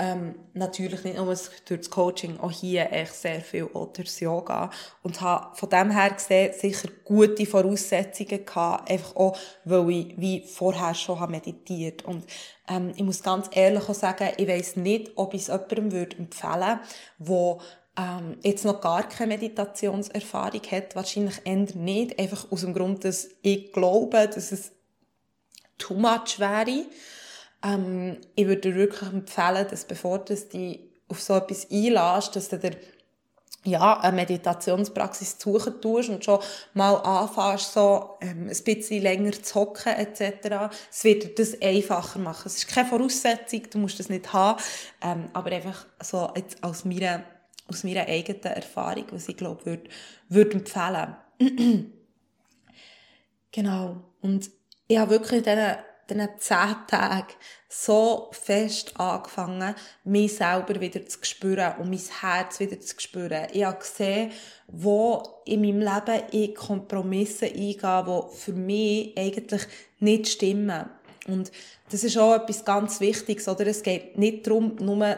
Ähm, natürlich nicht nur durch das Coaching, auch hier echt sehr viel auch durch das Yoga. Und habe von dem her gesehen sicher gute Voraussetzungen gehabt, einfach auch, weil ich wie vorher schon habe meditiert. Und ähm, ich muss ganz ehrlich auch sagen, ich weiss nicht, ob ich es jemandem empfehlen würde, ähm, jetzt noch gar keine Meditationserfahrung hat, wahrscheinlich eher nicht, einfach aus dem Grund, dass ich glaube, dass es too much wäre. Ähm, ich würde dir wirklich empfehlen, dass bevor du dich auf so etwas einlässt, dass du dir ja, eine Meditationspraxis suchen tust und schon mal anfängst, so ähm, ein bisschen länger zu hocken etc., es wird das einfacher machen. Es ist keine Voraussetzung, du musst das nicht haben, ähm, aber einfach so jetzt aus meiner, aus meiner eigenen Erfahrung, was ich glaube, würde würd empfehlen. genau. Und ich habe wirklich in diesen zehn Tagen so fest angefangen, mich selber wieder zu spüren und mein Herz wieder zu spüren. Ich habe gesehen, wo in meinem Leben ich Kompromisse eingehe, die für mich eigentlich nicht stimmen. Und das ist auch etwas ganz Wichtiges, oder? Es geht nicht darum, nur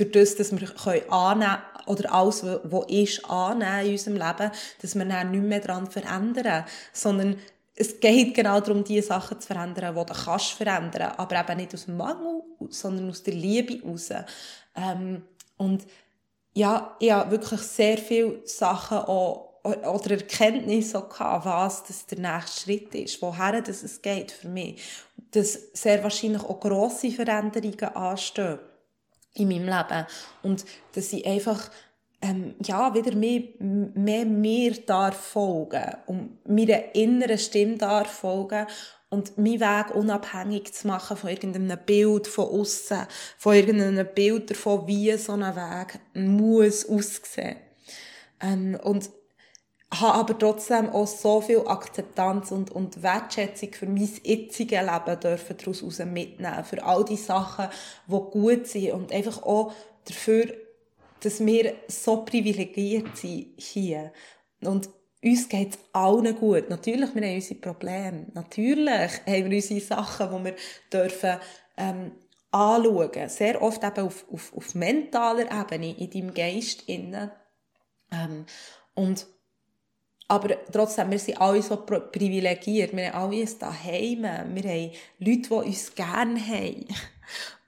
durch das, dass wir annehmen können, oder alles, was ist, annehmen in unserem Leben, dass wir dann nicht mehr daran verändern, sondern es geht genau darum, die Sachen zu verändern, die du kannst verändern, aber eben nicht aus dem Mangel, sondern aus der Liebe heraus. Ähm, und ja, ich habe wirklich sehr viele Sachen auch, oder Erkenntnisse gehabt, was das der nächste Schritt ist, woher das es geht für mich. Dass sehr wahrscheinlich auch grosse Veränderungen anstehen in meinem Leben. Und dass ich einfach ähm, ja, wieder mehr, mehr mir darf folgen und meiner inneren Stimme darf folgen und meinen Weg unabhängig zu machen von irgendeinem Bild von außen, von irgendeinem Bild davon, wie so ein Weg muss aussehen. Ähm, und habe aber trotzdem auch so viel Akzeptanz und, und Wertschätzung für mein jetziges Leben dürfen daraus mitnehmen. Für all die Sachen, die gut sind und einfach auch dafür dass wir so privilegiert sind hier. Und uns geht es allen gut. Natürlich, wir haben unsere Probleme. Natürlich haben wir unsere Sachen, die wir dürfen, ähm, anschauen. Sehr oft eben auf, auf, auf mentaler Ebene, in deinem Geist innen. Ähm, und aber trotzdem, wir sind alle so privilegiert. Wir haben alle ein Daheim. Wir haben Leute, die uns gerne haben.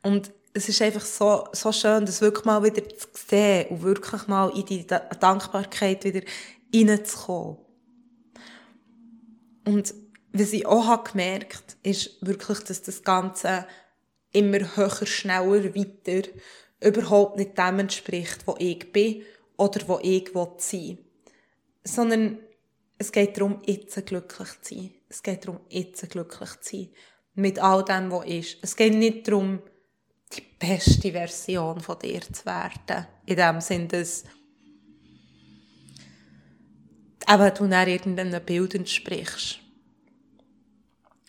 Und es ist einfach so, so schön, das wirklich mal wieder zu sehen und wirklich mal in die Dankbarkeit wieder reinzukommen. Und was ich auch habe gemerkt ist wirklich, dass das Ganze immer höher, schneller, weiter überhaupt nicht dem entspricht, wo ich bin oder wo ich sein will. Sondern es geht darum, jetzt glücklich zu sein. Es geht darum, jetzt glücklich zu sein. Mit all dem, was ist. Es geht nicht darum, die beste Version von dir zu werden. In dem Sinne, dass eben du dann irgendeinem Bild entsprichst.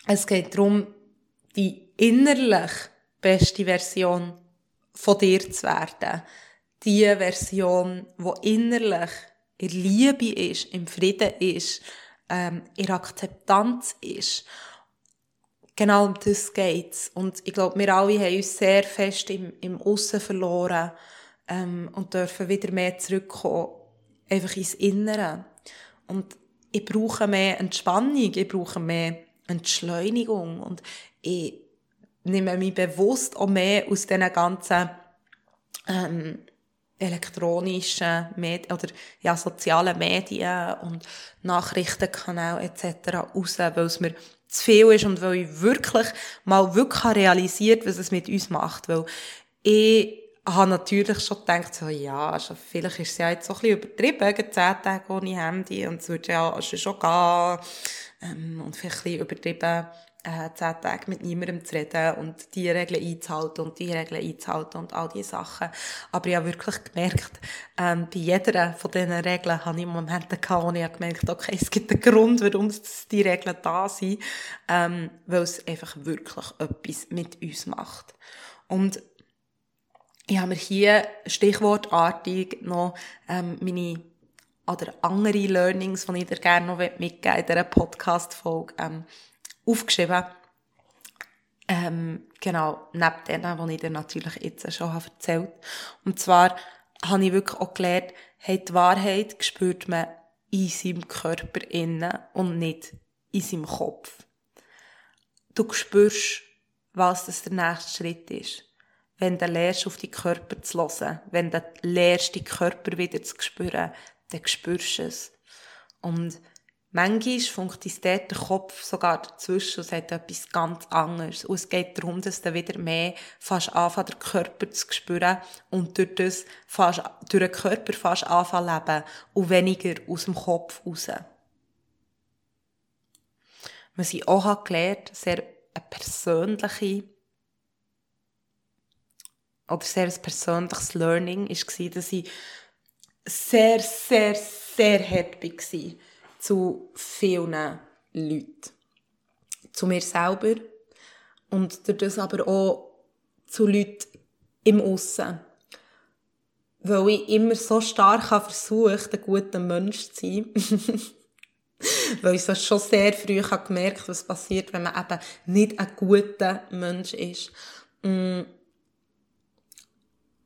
Es geht darum, die innerlich beste Version von dir zu werden. Die Version, die innerlich in Liebe ist, im Frieden ist, ähm, in Akzeptanz ist genau um das geht's. Und ich glaube, wir alle haben uns sehr fest im, im Aussen verloren ähm, und dürfen wieder mehr zurückkommen, einfach ins Innere. Und ich brauche mehr Entspannung, ich brauche mehr Entschleunigung und ich nehme mich bewusst auch mehr aus diesen ganzen ähm, elektronischen Medien oder ja, sozialen Medien und Nachrichtenkanälen etc. raus, weil es mir zu viel ist und weil ich wirklich mal wirklich realisiert was es mit uns macht. Weil ich habe natürlich schon gedacht, so, ja, also vielleicht ist es ja jetzt so ein bisschen übertrieben, zehn Tage ohne Handy und es würde ja schon gehen. Ähm, und vielleicht ein bisschen übertrieben, äh, zehn Tage mit niemandem zu reden und die Regeln einzuhalten und die Regeln einzuhalten und all diese Sachen. Aber ich habe wirklich gemerkt, ähm, bei jeder von diesen Regeln habe ich Momente gehabt, wo ich gemerkt okay, es gibt einen Grund, warum die Regeln da sind, ähm, weil es einfach wirklich etwas mit uns macht. Und ich habe mir hier stichwortartig noch ähm, meine oder andere Learnings, die ich dir gerne noch mitgeben in dieser Podcast-Folge ähm, aufgeschrieben. Ähm, genau, neben denen, die ich dir natürlich jetzt schon habe erzählt Und zwar habe ich wirklich auch gelernt, hey, die Wahrheit spürt man in seinem Körper innen und nicht in seinem Kopf. Du spürst, was das der nächste Schritt ist. Wenn du lernst, auf die Körper zu hören, wenn du lernst, die Körper wieder zu spüren, dann spürst du es. Und Manchmal funktioniert der Kopf sogar dazwischen und sagt etwas ganz anderes. Und es geht darum, dass du wieder mehr fast anfängst, den Körper zu spüren und durch das fast, durch den Körper fast anfangen leben und weniger aus dem Kopf raus. Was ich auch gelernt habe, sehr eine persönliche oder sehr ein persönliches Learning war, dass ich sehr, sehr, sehr happy war zu vielen Leuten. Zu mir selber und durch das aber auch zu Leuten im Aussen. Weil ich immer so stark versucht, ein guter Mensch zu sein. Weil ich das schon sehr früh gemerkt habe, was passiert, wenn man eben nicht ein guter Mensch ist. Mm.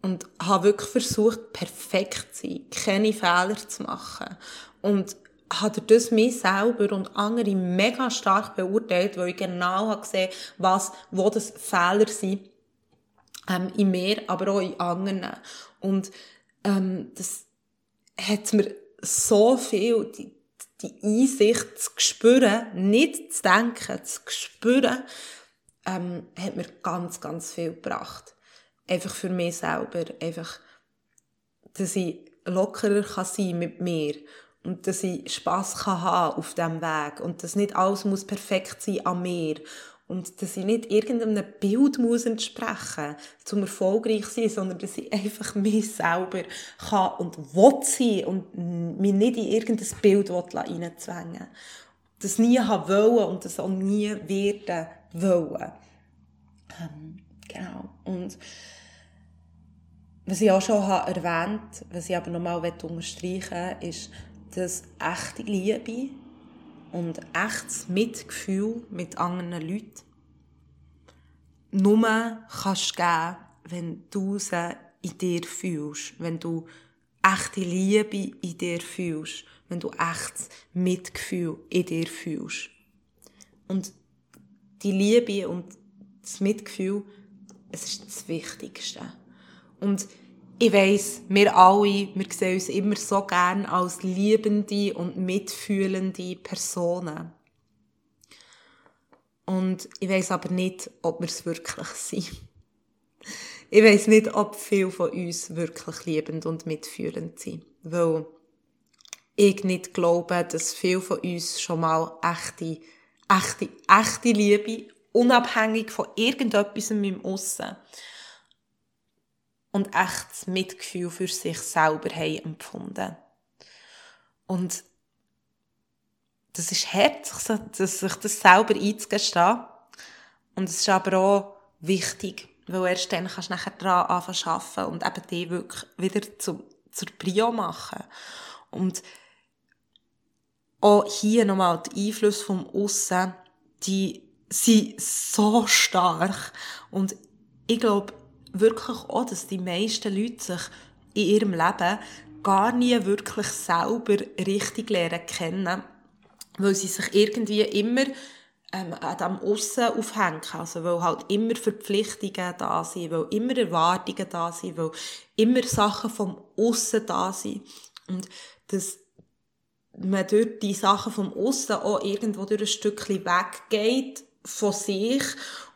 Und habe wirklich versucht, perfekt zu sein, keine Fehler zu machen. Und habe das mich selber und andere mega stark beurteilt, weil ich genau habe gesehen, was, wo das Fehler sind, ähm, in mir, aber auch in anderen. Und, ähm, das hat mir so viel, die, die Einsicht zu spüren, nicht zu denken, zu spüren, ähm, hat mir ganz, ganz viel gebracht. Einfach für mich selber, einfach, dass ich lockerer kann sein mit mir und dass ich Spass kann haben auf dem Weg und dass nicht alles muss perfekt sein an mir und dass ich nicht irgendeinem Bild muss entsprechen zum erfolgreich sein, sondern dass ich einfach mich selber kann und will sein und mich nicht in irgendein Bild reinzwängen Das nie wollen und das auch nie werden wollen. Ähm, genau. Und was ich auch schon habe erwähnt, was ich aber nochmal unterstreichen will, ist, dass echte Liebe und echtes Mitgefühl mit anderen Leuten nur kannst geben, wenn du sie in dir fühlst, wenn du echte Liebe in dir fühlst, wenn du echtes Mitgefühl in dir fühlst. Und die Liebe und das Mitgefühl, es ist das Wichtigste. Und ich weiss, wir alle, wir sehen uns immer so gern als liebende und mitfühlende Personen. Und ich weiss aber nicht, ob wir es wirklich sind. Ich weiss nicht, ob viele von uns wirklich liebend und mitfühlend sind. Weil ich nicht glaube, dass viele von uns schon mal echte, echte, echte Liebe, unabhängig von irgendetwas meinem Aussen, und echtes Mitgefühl für sich selber haben empfunden. Und das ist hart, sich das selber einzugestehen. Und es ist aber auch wichtig, weil erst dann kannst du nachher daran anfangen arbeiten und eben die wirklich wieder zu, zur Prio machen. Und auch hier nochmal, die Einflüsse vom Aussen, die sind so stark. Und ich glaube, wirklich auch, dass die meisten Leute sich in ihrem Leben gar nie wirklich selber richtig lernen kennen, weil sie sich irgendwie immer ähm, an dem Aussen aufhängen. Also, weil halt immer Verpflichtungen da sind, weil immer Erwartungen da sind, weil immer Sachen vom Aussen da sind. Und dass man durch die Sachen vom Aussen auch irgendwo durch ein Stückchen weggeht von sich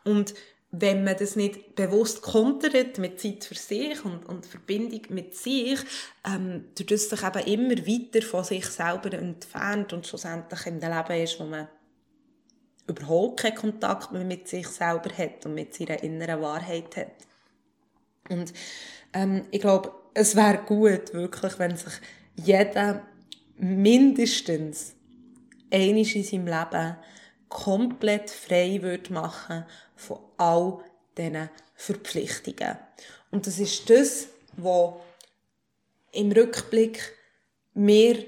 und wenn man das nicht bewusst kontert mit Zeit für sich und, und Verbindung mit sich, ähm, durch das sich eben immer weiter von sich selber entfernt und schlussendlich in dem Leben ist, wo man überhaupt keinen Kontakt mehr mit sich selber hat und mit seiner inneren Wahrheit hat. Und ähm, ich glaube, es wäre gut, wirklich, wenn sich jeder mindestens einiges in seinem Leben komplett frei würde machen von all diesen Verpflichtungen. Und das ist das, was im Rückblick mir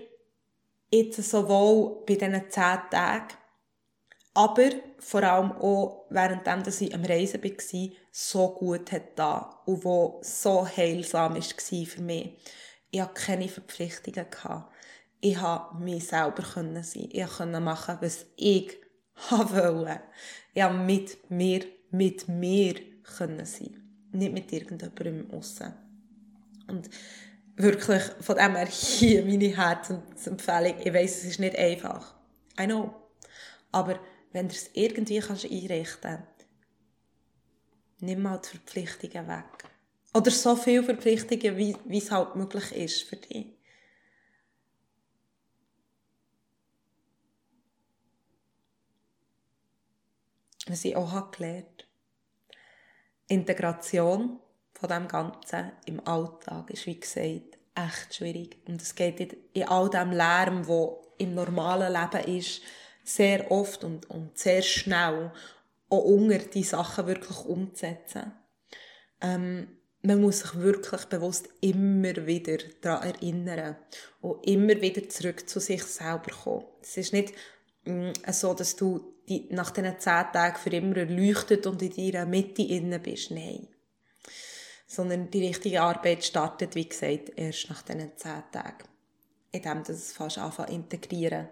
jetzt sowohl bei diesen zehn Tagen, aber vor allem auch währenddem, dass ich am Reisen war, so gut hat da und wo so heilsam war für mich. Ich hatte keine Verpflichtungen. Ich konnte mich selber sein. Ich konnte machen, was ich wollte. Ich mit mir mit mir können sein Nicht mit irgendjemandem im Aussen. Und wirklich, von dem her hier meine Herzensempfehlung. Ich weiss, es ist nicht einfach. I know. Aber wenn du es irgendwie kannst einrichten kannst, nimm mal die Verpflichtungen weg. Oder so viele Verpflichtungen, wie es halt möglich ist für dich. Was ich auch habe gelernt Integration von dem Ganzen im Alltag ist, wie gesagt, echt schwierig. Und es geht in all dem Lärm, wo im normalen Leben ist, sehr oft und, und sehr schnell auch unter die Sachen wirklich umzusetzen. Ähm, man muss sich wirklich bewusst immer wieder daran erinnern und immer wieder zurück zu sich selber kommen. Es ist nicht mh, mm, so, dass du die, nach diesen zehn Tagen für immer erleuchtet und in deiner Mitte innen bist. Nein. Sondern die richtige Arbeit startet, wie gesagt, erst nach diesen zehn Tagen. Indem du es fast anfangen integrieren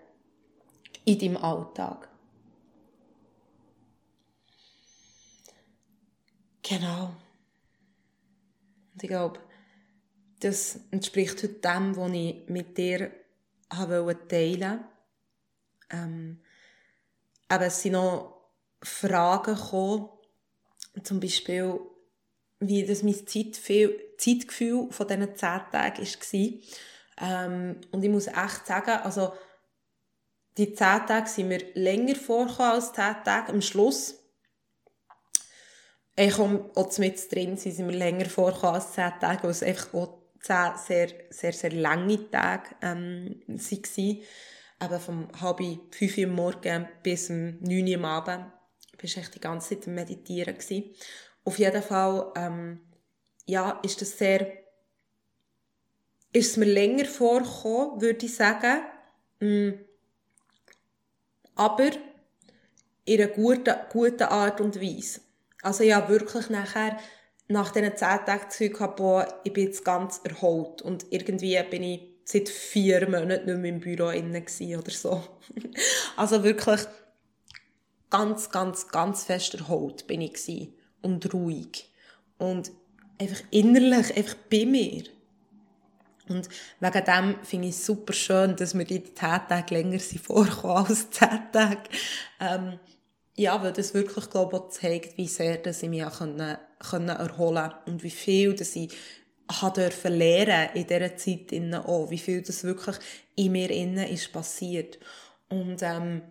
in deinem Alltag. Genau. Und ich glaube, das entspricht heute dem, was ich mit dir teilen wollte. Ähm, eben, es sind noch Fragen gekommen, zum Beispiel, wie das mein Zeitgefühl von diesen zehn Tagen war. Ähm, und ich muss echt sagen, also, die zehn Tage sind mir länger vorgekommen als zehn Tage. Am Schluss, ich komme auch mit drin, sind mir länger vorgekommen als zehn Tage, weil es einfach auch zehn sehr, sehr, sehr lange Tage ähm, waren eben vom halb fünf Uhr morgens bis um neun Uhr am Abend. War echt die ganze Zeit am Meditieren. Gewesen. Auf jeden Fall, ähm, ja, ist das sehr, ist es mir länger vorgekommen, würde ich sagen. Mm, aber in einer guten, guten Art und Weise. Also ja, wirklich nachher, nach diesen zehn Tagen das gehabt, boah, ich bin jetzt ganz erholt. Und irgendwie bin ich seit vier Monaten nicht mehr im Büro innen oder so. also wirklich ganz, ganz, ganz fest erholt bin ich gewesen. und ruhig. Und einfach innerlich, einfach bei mir. Und wegen dem finde ich es super schön, dass mir die 10 Tage länger sind vorkommen als 10 Tage. Ähm, ja, weil das wirklich, glaube ich, zeigt, wie sehr dass ich mich können, können erholen konnte und wie viel dass ich dürfen lernen in dieser Zeit innen auch, wie viel das wirklich in mir innen ist passiert. Und ähm,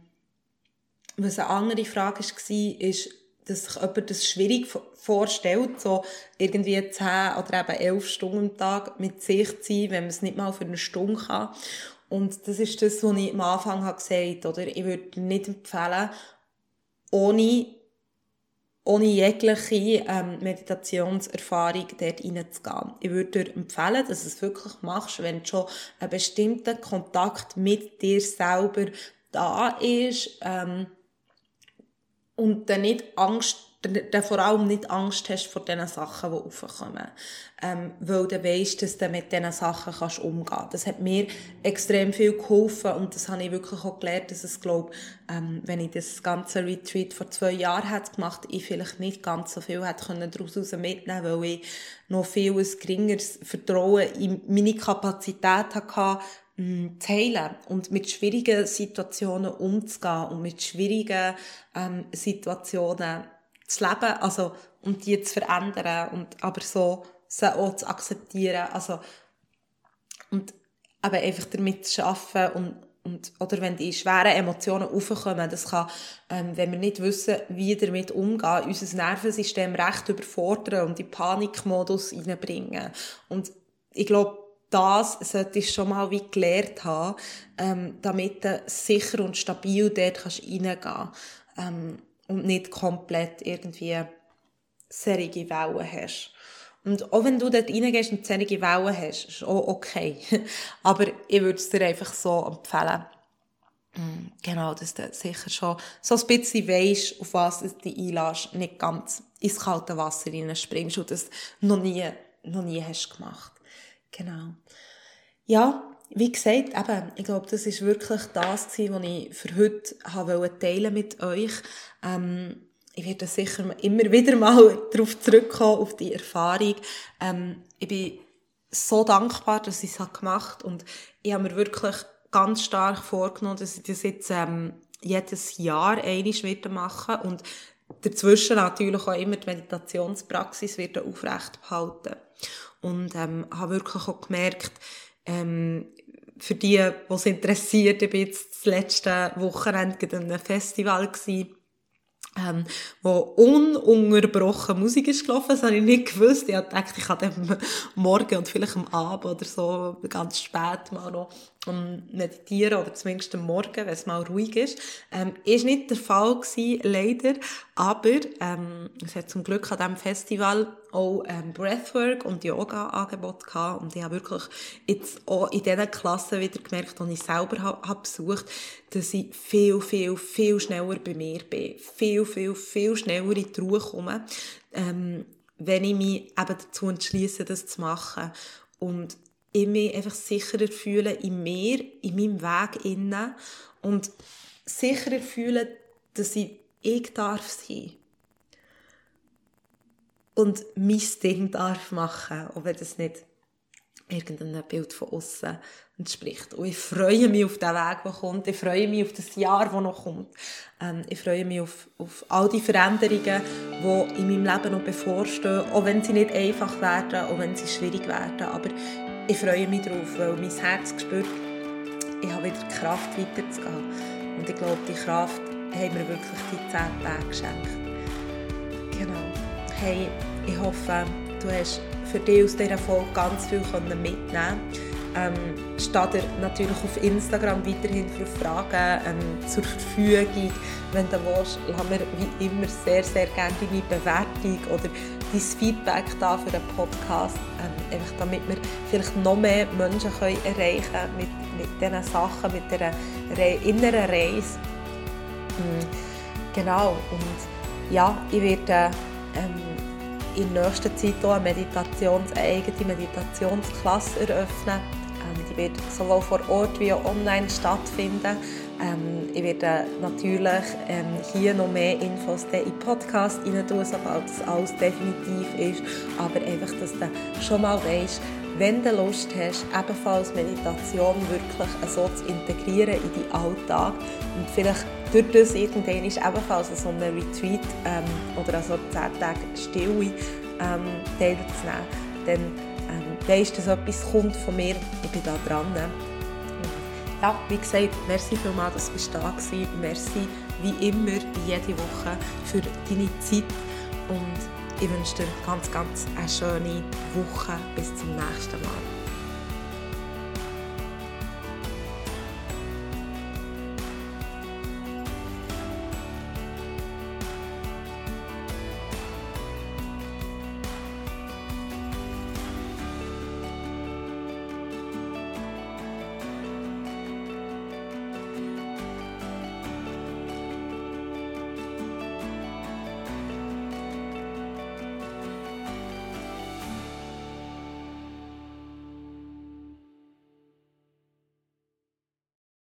was eine andere Frage war, ist, dass sich jemand das schwierig vorstellt, so irgendwie 10 oder eben 11 Stunden am Tag mit sich zu sein, wenn man es nicht mal für eine Stunde kann. Und das ist das, was ich am Anfang gesagt habe, Ich würde nicht empfehlen, ohne ohne jegliche ähm, Meditationserfahrung dort reinzugehen. Ich würde dir empfehlen, dass du es wirklich machst, wenn schon ein bestimmter Kontakt mit dir selber da ist ähm, und dann nicht Angst dann vor allem nicht Angst hast vor den Sachen, die aufkommen. Ähm, weil du weisst, dass du mit diesen Sachen kannst umgehen kannst. Das hat mir extrem viel geholfen und das habe ich wirklich auch gelernt, dass es, glaube ähm, wenn ich das ganze Retreat vor zwei Jahren hätte gemacht, ich vielleicht nicht ganz so viel hätte können daraus mitnehmen weil ich noch viel ein geringeres Vertrauen in meine Kapazität hatte, mm, zu heilen und mit schwierigen Situationen umzugehen und mit schwierigen ähm, Situationen zu leben, also, und die zu verändern und aber so, sie auch zu akzeptieren, also, und eben einfach damit zu arbeiten und, und, oder wenn die schweren Emotionen aufkommen, das kann, ähm, wenn wir nicht wissen, wie damit umgehen, unser Nervensystem recht überfordern und in Panikmodus reinbringen. Und ich glaube, das sollte ich schon mal wie gelernt haben, ähm, damit du sicher und stabil dort reingehen kannst. Ähm, und nicht komplett irgendwie serige Wellen hast. Und auch wenn du dort reingehst und serige Wellen hast, ist auch okay. Aber ich würde es dir einfach so empfehlen. Mm, genau, dass du sicher schon so ein bisschen weisst, auf was du dich einlässt, nicht ganz ins kalte Wasser springst und das noch nie, noch nie hast gemacht. Genau. Ja, wie gesagt, eben, ich glaube, das ist wirklich das gewesen, was ich für heute habe teilen mit euch. Ähm, ich werde sicher immer wieder mal darauf zurückkommen, auf die Erfahrung. Ähm, ich bin so dankbar, dass ich es gemacht habe und ich habe mir wirklich ganz stark vorgenommen, dass ich das jetzt ähm, jedes Jahr einmal wieder machen und dazwischen natürlich auch immer die Meditationspraxis wieder aufrecht behalten. Und ähm, habe wirklich auch gemerkt, ähm, für die, die es interessiert, ich war das letzte Wochenende an einem Festival gewesen, ähm, wo ununterbrochen Musik ist gelaufen. Das habe ich nicht gewusst. Ich dachte, ich kann dann morgen und vielleicht am Abend oder so ganz spät mal noch um meditieren oder zumindest am Morgen, wenn es mal ruhig ist. Ähm, ist nicht der Fall gewesen, leider. Aber ähm, es hat zum Glück an diesem Festival auch ähm, Breathwork und Yoga-Angebot gehabt. Und ich habe wirklich jetzt auch in diesen Klassen wieder gemerkt, die ich selber habe, habe besucht, dass ich viel, viel, viel schneller bei mir bin. Viel, viel, viel schneller in die Ruhe komme, ähm, wenn ich mich eben dazu entschließe, das zu machen. Und ich mich einfach sicherer fühle in mir, in meinem Weg innen und sicherer fühle, dass ich ich darf sein und mein Ding darf machen, auch wenn das nicht irgendein Bild von außen entspricht. Und ich freue mich auf den Weg, der kommt. Ich freue mich auf das Jahr, das noch kommt. Ähm, ich freue mich auf, auf all die Veränderungen, die in meinem Leben noch bevorstehen, auch wenn sie nicht einfach werden, auch wenn sie schwierig werden. Aber ich freue mich darauf, weil mein Herz spürt, ich habe wieder die Kraft weiterzugehen. Und ich glaube, die Kraft haben mir wirklich die zehn Tage geschenkt. Genau. Hey, ich hoffe, du hast für dich aus dieser Folge ganz viel mitnehmen ähm, steht dir natürlich auf Instagram weiterhin für Fragen ähm, zur Verfügung. Wenn du willst, lass mir wie immer sehr, sehr gerne deine Bewertung oder dein Feedback da für den Podcast, ähm, einfach damit wir vielleicht noch mehr Menschen können erreichen können mit, mit diesen Sachen, mit dieser Re inneren Reise. Mhm. Genau, und ja, ich werde ähm, in nächster Zeit auch eine, Meditations-, eine eigene Meditationsklasse eröffnen. Die wird sowohl vor Ort wie auch online stattfinden. Ähm, ich werde natürlich ähm, hier noch mehr Infos in Podcast rein tun, sobald das alles definitiv ist. Aber einfach, dass du schon mal weißt, wenn du Lust hast, ebenfalls Meditation wirklich so zu integrieren in deinen Alltag und vielleicht durch das irgendwann ist ebenfalls so ein Retreat ähm, oder so 10 Tage Stille ähm, teilzunehmen, dann ähm, weisst, dass etwas kommt von mir, ich bin da dran. Ja, wie gesagt, merci vielmals, dass du da warst. Merci wie immer, jede Woche für deine Zeit und ich wünsche dir ganz, ganz eine schöne Woche. Bis zum nächsten Mal.